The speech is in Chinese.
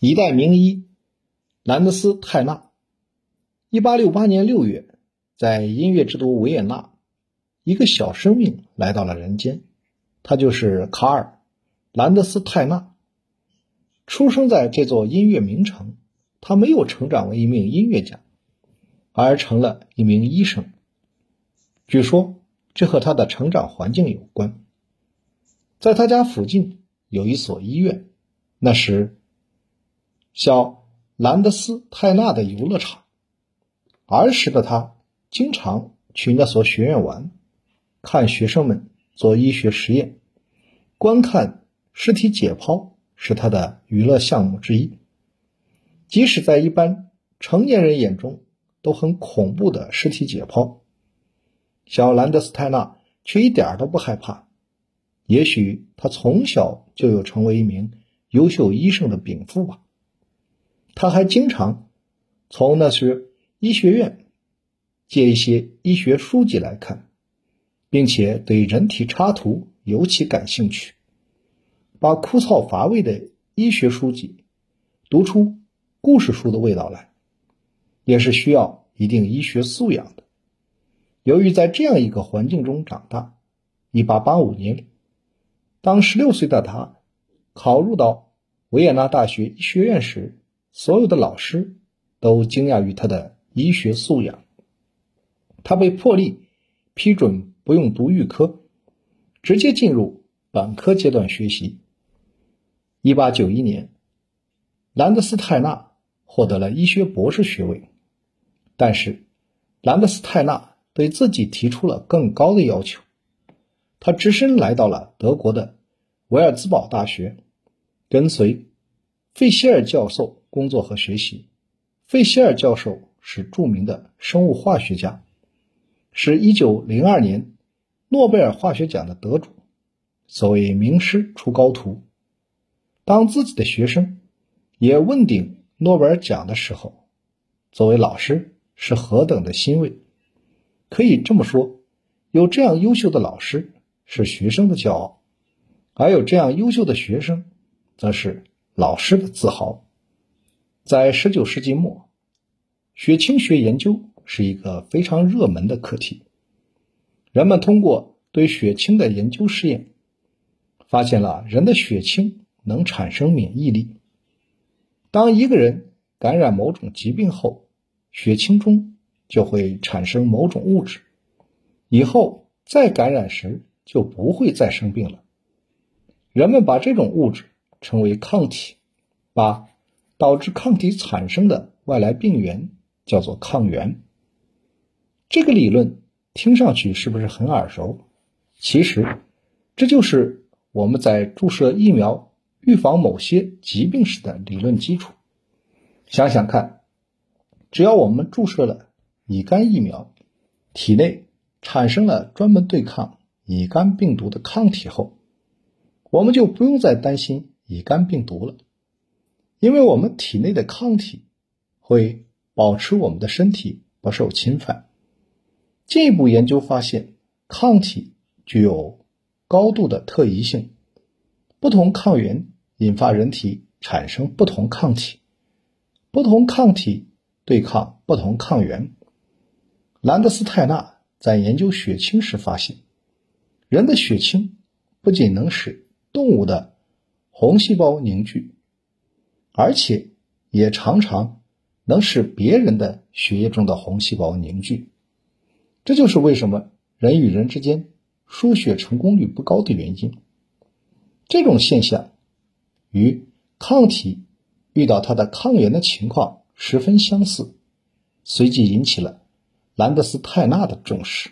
一代名医兰德斯泰纳，一八六八年六月，在音乐之都维也纳，一个小生命来到了人间，他就是卡尔·兰德斯泰纳。出生在这座音乐名城，他没有成长为一名音乐家，而成了一名医生。据说这和他的成长环境有关。在他家附近有一所医院，那时。小兰德斯泰纳的游乐场，儿时的他经常去那所学院玩，看学生们做医学实验，观看尸体解剖是他的娱乐项目之一。即使在一般成年人眼中都很恐怖的尸体解剖，小兰德斯泰纳却一点都不害怕。也许他从小就有成为一名优秀医生的禀赋吧。他还经常从那些医学院借一些医学书籍来看，并且对人体插图尤其感兴趣，把枯燥乏味的医学书籍读出故事书的味道来，也是需要一定医学素养的。由于在这样一个环境中长大，1885年，当16岁的他考入到维也纳大学医学院时，所有的老师都惊讶于他的医学素养。他被破例批准不用读预科，直接进入本科阶段学习。一八九一年，兰德斯泰纳获得了医学博士学位。但是，兰德斯泰纳对自己提出了更高的要求。他只身来到了德国的维尔兹堡大学，跟随费希尔教授。工作和学习，费希尔教授是著名的生物化学家，是一九零二年诺贝尔化学奖的得主。所谓名师出高徒，当自己的学生也问鼎诺贝尔奖的时候，作为老师是何等的欣慰！可以这么说，有这样优秀的老师是学生的骄傲，而有这样优秀的学生，则是老师的自豪。在十九世纪末，血清学研究是一个非常热门的课题。人们通过对血清的研究试验，发现了人的血清能产生免疫力。当一个人感染某种疾病后，血清中就会产生某种物质，以后再感染时就不会再生病了。人们把这种物质称为抗体，把。导致抗体产生的外来病原叫做抗原。这个理论听上去是不是很耳熟？其实，这就是我们在注射疫苗预防某些疾病时的理论基础。想想看，只要我们注射了乙肝疫苗，体内产生了专门对抗乙肝病毒的抗体后，我们就不用再担心乙肝病毒了。因为我们体内的抗体会保持我们的身体不受侵犯。进一步研究发现，抗体具有高度的特异性，不同抗原引发人体产生不同抗体，不同抗体对抗不同抗原。兰德斯泰纳在研究血清时发现，人的血清不仅能使动物的红细胞凝聚。而且也常常能使别人的血液中的红细胞凝聚，这就是为什么人与人之间输血成功率不高的原因。这种现象与抗体遇到它的抗原的情况十分相似，随即引起了兰德斯泰纳的重视。